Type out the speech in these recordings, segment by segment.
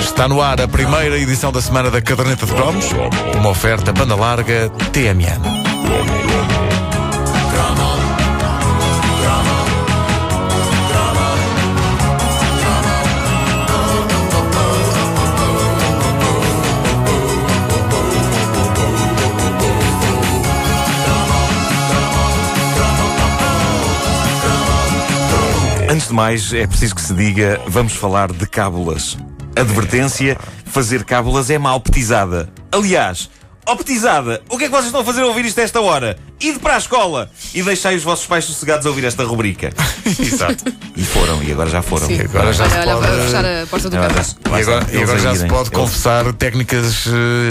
Está no ar a primeira edição da semana da Caderneta de Cromos, uma oferta banda larga TMN. De mais, é preciso que se diga, vamos falar de cábulas. Advertência, fazer cábulas é mal petizada. Aliás, ó petizada, o que é que vocês estão a fazer a ouvir isto a esta hora? Ide para a escola e deixai os vossos pais sossegados a ouvir esta rubrica. Exato. E foram, e agora já foram. Sim. Agora já se olha, pode- vai fechar a porta do Agora- carro. lá E agora, e já se pode confessar técnicas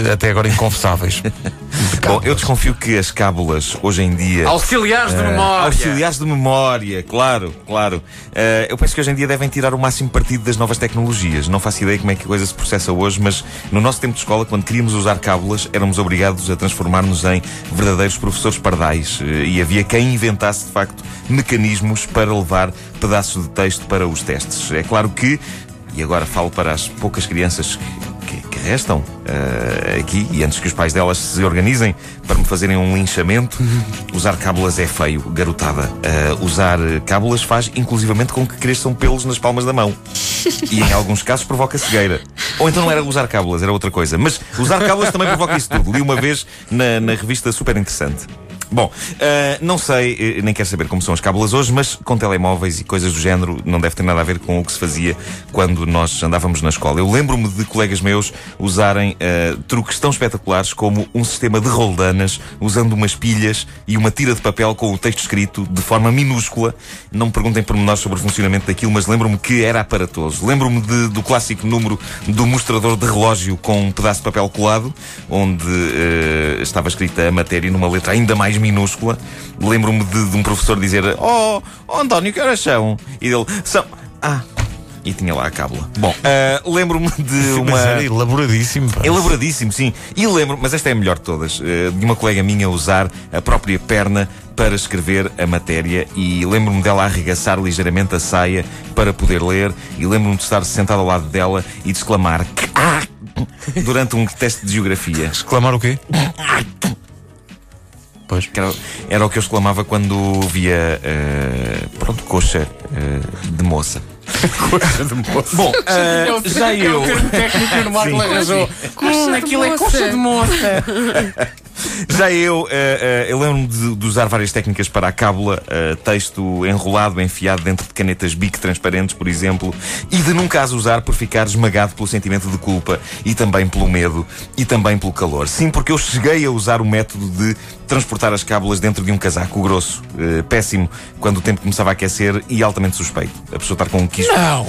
eh, até agora inconfessáveis. Bom, eu desconfio que as cábulas, hoje em dia. Auxiliares de eh, memória. Auxiliares de memória, claro, claro. Eh, eu penso que hoje em dia devem tirar o máximo partido das novas tecnologias. Não faço ideia como é que a coisa se processa hoje, mas no nosso tempo de escola, quando queríamos usar cábulas, éramos obrigados a transformar-nos em verdadeiros professores pardais. Eh, e havia quem inventasse, de facto, mecanismos para levar pedaços de texto para os testes. É claro que, e agora falo para as poucas crianças que restam eh, aqui e antes que os pais delas se organizem para me fazerem um linchamento, usar cábulas é feio, garotada. Eh, usar cábulas faz inclusivamente com que cresçam pelos nas palmas da mão. E em alguns casos provoca cegueira. Ou então não era usar cábulas, era outra coisa. Mas usar cábulas também provoca isso tudo. Li uma vez na, na revista super interessante. Bom, eh, não sei, eh, nem quero saber como são as cábulas hoje, mas com telemóveis e coisas do género não deve ter nada a ver com o que se fazia quando nós andávamos na escola. Eu lembro-me de colegas meus usarem eh, truques tão espetaculares como um sistema de roldanas usando umas pilhas e uma tira de papel com o texto escrito de forma minúscula. Não me perguntem pormenores sobre o funcionamento daquilo, mas lembro-me que era aparatoso. Lembro-me do clássico número do mostrador de relógio com um pedaço de papel colado, onde eh, estava escrita a matéria numa letra ainda mais minúscula. Lembro-me de, de um professor dizer: Oh, oh António, que horas são? E ele: São. Ah. E tinha lá a cábula. Bom, eh, lembro-me de uma. Mas era elaboradíssimo. pá. Elaboradíssimo, sim. E lembro, mas esta é a melhor de todas, eh, de uma colega minha usar a própria perna para escrever a matéria e lembro-me dela arregaçar ligeiramente a saia para poder ler e lembro-me de estar sentado ao lado dela e de exclamar "Ah!" durante um teste de geografia. Exclamar o quê? Pois. Que era, era o que eu exclamava quando via, eh, pronto, coxa eh, de moça. Bom, eh, É o- já é eu. o termo técnico que o Marco Sim. arranjou. Coxa de aquilo é moça. coxa de moça. Já eu, eh, eh, eu lembro-me de, de usar várias técnicas para a cábula, eh, texto enrolado, enfiado dentro de canetas bic transparentes, por exemplo, e de nunca as usar por ficar esmagado pelo sentimento de culpa e também pelo medo e também pelo calor. Sim, porque eu cheguei a usar o método de transportar as cábulas dentro de um casaco grosso, péssimo, quando o tempo começava a aquecer e altamente suspeito. A pessoa estar com um quisto. Não!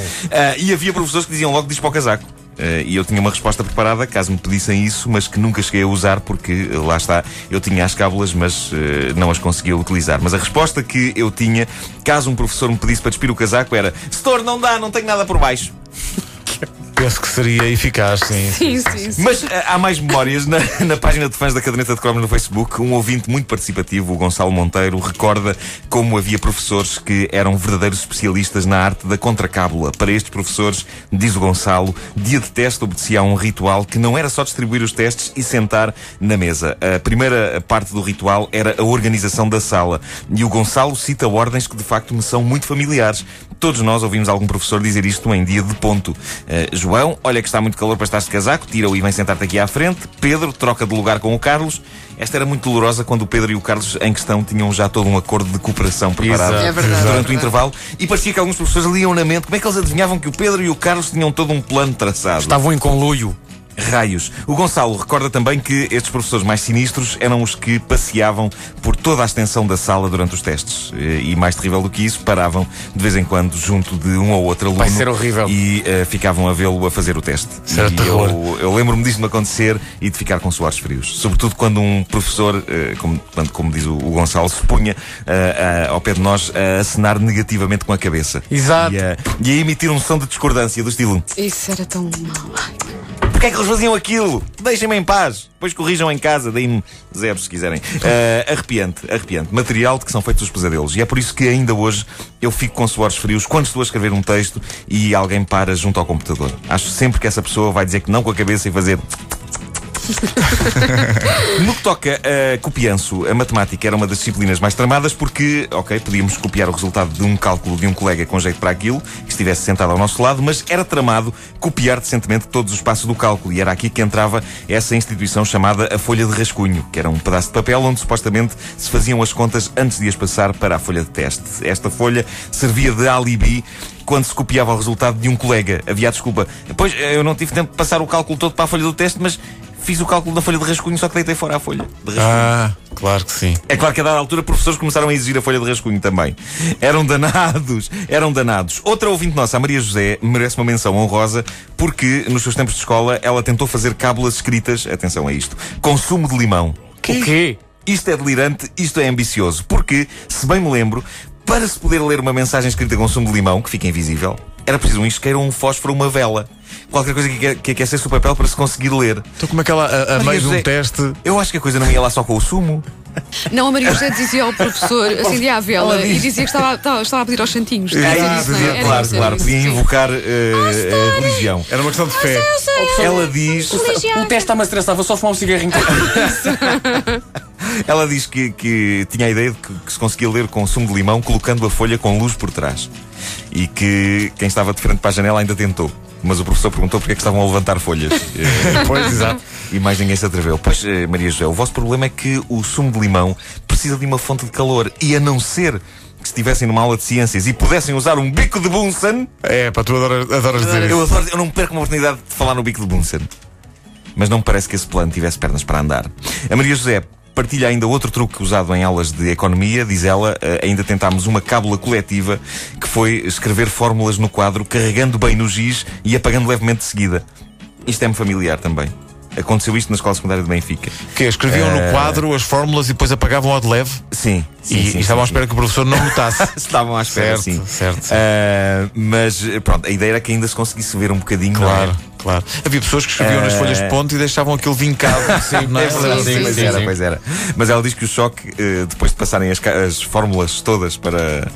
E havia professores que diziam logo diz para o casaco. Ah, e eu tinha uma resposta preparada caso me pedissem isso, mas que nunca cheguei a usar porque eh, lá está, eu tinha as cábulas, mas eh, não as conseguia utilizar. Mas a resposta que eu tinha, caso um professor me pedisse para despir o casaco, era: Setor, não dá, não tenho nada por baixo. Penso que seria eficaz, sim. Sim, sim, sim. Mas ah, há mais memórias na, na página de fãs da Caderneta de Cromos no Facebook. Um ouvinte muito participativo, o Gonçalo Monteiro, recorda como havia professores que eram verdadeiros especialistas na arte da contracábula. Para estes professores, diz o Gonçalo, dia de teste obedecia a um ritual que não era só distribuir os testes e sentar na mesa. A primeira parte do ritual era a organização da sala. E o Gonçalo cita ordens que de facto me são muito familiares. Todos nós ouvimos algum professor dizer isto em dia de ponto. Eh, João, olha que está muito calor para estar de casaco, tira-o e vem sentar-te aqui à frente. Pedro, troca de lugar com o Carlos. Esta era muito dolorosa quando o Pedro e o Carlos em questão tinham já todo um acordo de cooperação preparado. É verdade. durante é o intervalo. E parecia que alguns professores liam na mente como é que eles adivinhavam que o Pedro e o Carlos tinham todo um plano traçado. Estavam em conluio. Raios. O Gonçalo recorda também que estes professores mais sinistros eram os que passeavam por toda a extensão da sala durante os testes. Eh, E mais terrível do que isso, paravam de vez em quando junto de um ou outro aluno. Vai ser horrível. E eh, ficavam a vê-lo a fazer o teste. Isso era e terror. eu, eu lembro-me disto me acontecer e de ficar com suores frios. Sobretudo quando um professor, eh, como, quando- como diz o, o Gonçalo, se punha ah, ao pé de nós a acenar negativamente com a cabeça. Exato. E, a- e a emitir um som de discordância do estilo. Isso era tão mau. Porquê é que eles faziam aquilo? Deixem-me em paz. Depois corrijam em casa, deem-me zeros se quiserem. Uh, arrepiante, arrepiante. Material de que são feitos os pesadelos. E é por isso que ainda hoje eu fico com suores frios quando estou a escrever um texto e alguém para junto ao computador. Acho sempre que essa pessoa vai dizer que não com a cabeça e fazer. no que toca a copianço, a matemática era uma das disciplinas mais tramadas porque, ok, podíamos copiar o resultado de um cálculo de um colega com jeito para aquilo, que estivesse sentado ao nosso lado, mas era tramado copiar decentemente todos os passos do cálculo. E era aqui que entrava essa instituição chamada a folha de rascunho, que era um pedaço de papel onde supostamente se faziam as contas antes de as passar para a folha de teste. Esta folha servia de alibi quando se copiava o resultado de um colega. Havia a desculpa. Pois, eu não tive tempo de passar o cálculo todo para a folha do teste, mas fiz o cálculo da folha de rascunho, só que deitei fora a folha de rascunho. Ah, claro que sim. É claro que a dada altura professores começaram a exigir a folha de rascunho também. Eram danados, eram danados. Outra ouvinte nossa, a Maria José, merece uma menção honrosa porque nos seus tempos de escola ela tentou fazer cábulas escritas, atenção a isto, consumo de limão. O quê? Isto é delirante, isto é ambicioso, porque, se bem me lembro, para se poder ler uma mensagem escrita com sumo de limão, que fica invisível, era preciso um isqueiro, um fósforo, uma vela. Qualquer coisa que, que aquecesse o papel para se conseguir ler. Então, como é que ela, a, a meio de um José, teste. Eu acho que a coisa não ia lá só com o sumo. Não, a Maria José dizia ao professor, acendia a vela e dizia que estava, estava, estava a pedir aos santinhos. Ah, isso, não é? dizia, Era claro, claro. isso, Podia invocar eh, a religião. Era uma questão de fé. Ela diz, O teste está-me a estressar, vou só fumar um cigarrinho. ela diz que, que tinha a ideia de que, que se conseguia ler com sumo de limão colocando a folha com luz por trás. E que quem estava de frente para a janela ainda tentou. Mas o professor perguntou porque é que estavam a levantar folhas. Eh, Pois, exato. E mais ninguém se atreveu. Pois, eh, Maria José, o vosso problema é que o sumo de limão precisa de uma fonte de calor. E a não ser que estivessem numa aula de ciências e pudessem usar um bico de Bunsen, É, para tu adoras, adoras dizer eu, isso. adoro, eu não perco uma oportunidade de falar no bico de Bunsen. Mas não me parece que esse plano tivesse pernas para andar. A Maria José partilha ainda outro truque usado em aulas de economia. Diz ela, eh, ainda tentámos uma cábula coletiva que foi escrever fórmulas no quadro, carregando bem no giz e apagando levemente de seguida. Isto é-me familiar também. Aconteceu isto na escola secundária de Benfica. Que escreviam no quadro as fórmulas e depois apagavam ao de leve Sim, sim, e, sim, e estavam à sim, espera que o professor não notasse. Estavam à espera, Certo, sim. certo. Ah, mas pronto, a ideia era que ainda se conseguisse ver um bocadinho. é? Claro, claro. Havia pessoas que escreviam nas Eh, folhas de ponto e deixavam aquilo vincado. Sim, não É verdade, Sim, pois era, pois era. Mas ela diz que o choque, eh, depois de passarem as, as fórmulas todas para,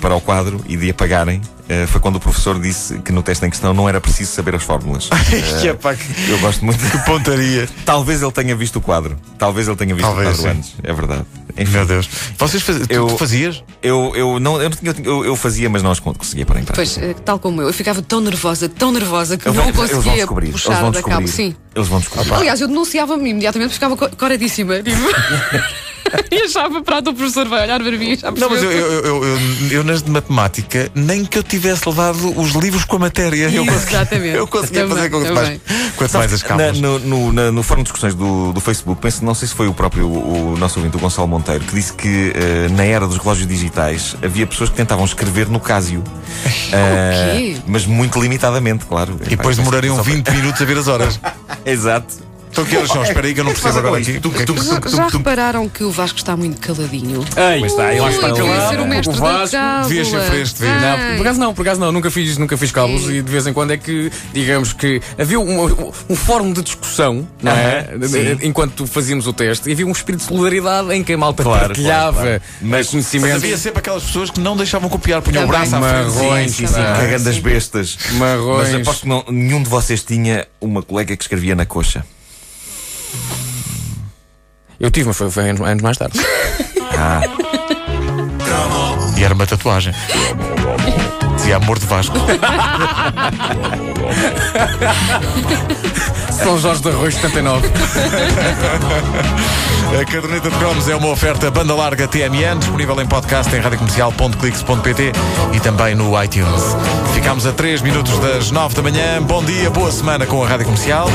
para o quadro e de apagarem, eh, foi quando o professor disse que no teste em questão não era preciso saber as fórmulas. que, epá, que, Eu gosto muito. que pontaria. Talvez ele tenha visto o quadro. Talvez ele tenha visto Talvez, o quadro sim. antes. É verdade. Enfim, Meu Deus. Vocês faz... tu- Eu- tu fazias? eu, eu, não, eu, não tinha- eu, eu fazia, mas não as conseguia em prática. Pois, eh, tal como eu, eu ficava tão nervosa, tão nervosa que Eles não vão- eles vão conseguia descobrir. Eles puxar vão da cabo. descobrir. Sim. Eles vão descobrir. Aliás, eu denunciava-me imediatamente, ficava co- coradíssima. Tipo, e achava, pronto, o professor vai olhar para mim e já Não, mas eu, eu, eu, eu, eu nas de matemática, nem que eu tivesse levado os livros com a matéria, eu conseguia, Exatamente. eu conseguia Também, fazer quanto mais, também. quanto mais as Na, cábulas. no, no, na- no fórum de discussões do, do Facebook, penso, não sei se foi o próprio o, nosso ouvinte, o Gonçalo Monteiro, que disse que eh, na era dos relógios digitais havia pessoas que tentavam escrever no Casio. Quê? mas muito limitadamente, claro. E depois demorariam 20 minutos a ver as horas. Exato. Então que horas são? Espera aí que eu não percebo agora aqui. Tu- tu- Já, tu- já repararam que o Vasco está muito caladinho? Aí está, ele Ui, está queria ser o mestre O da Vasco. cábula. devias ser fresco. Não, por acaso não, por acaso não, nunca fiz, nunca fiz cabos e de vez em quando é que, digamos que havia um, um fórum de discussão, não é? Aham, sim. Enquanto fazíamos o teste, e havia um espírito de solidariedade em que a malta Claro, partilhava claro, claro. mas Mas- conhecimento. Mas havia sempre aquelas pessoas que não deixavam copiar, punham o braço à frente. Marrões, Sim, sim, sim, cagando as bestas. Marrões. Mas aposto que não, nenhum de vocês tinha uma colega que escrevia na coxa. Eu tive, mas foi, foi anos, anos mais tarde. E era uma tatuagem. Dizia amor de Vasco. São Jorge de Arroz 79. A caderneta de cromos é uma oferta banda larga TMN, disponível em podcast em radiocomercial.clix.pt e também no iTunes. Ficámos a 3 minutos das 9 da manhã. Bom dia, boa semana com a Rádio Comercial.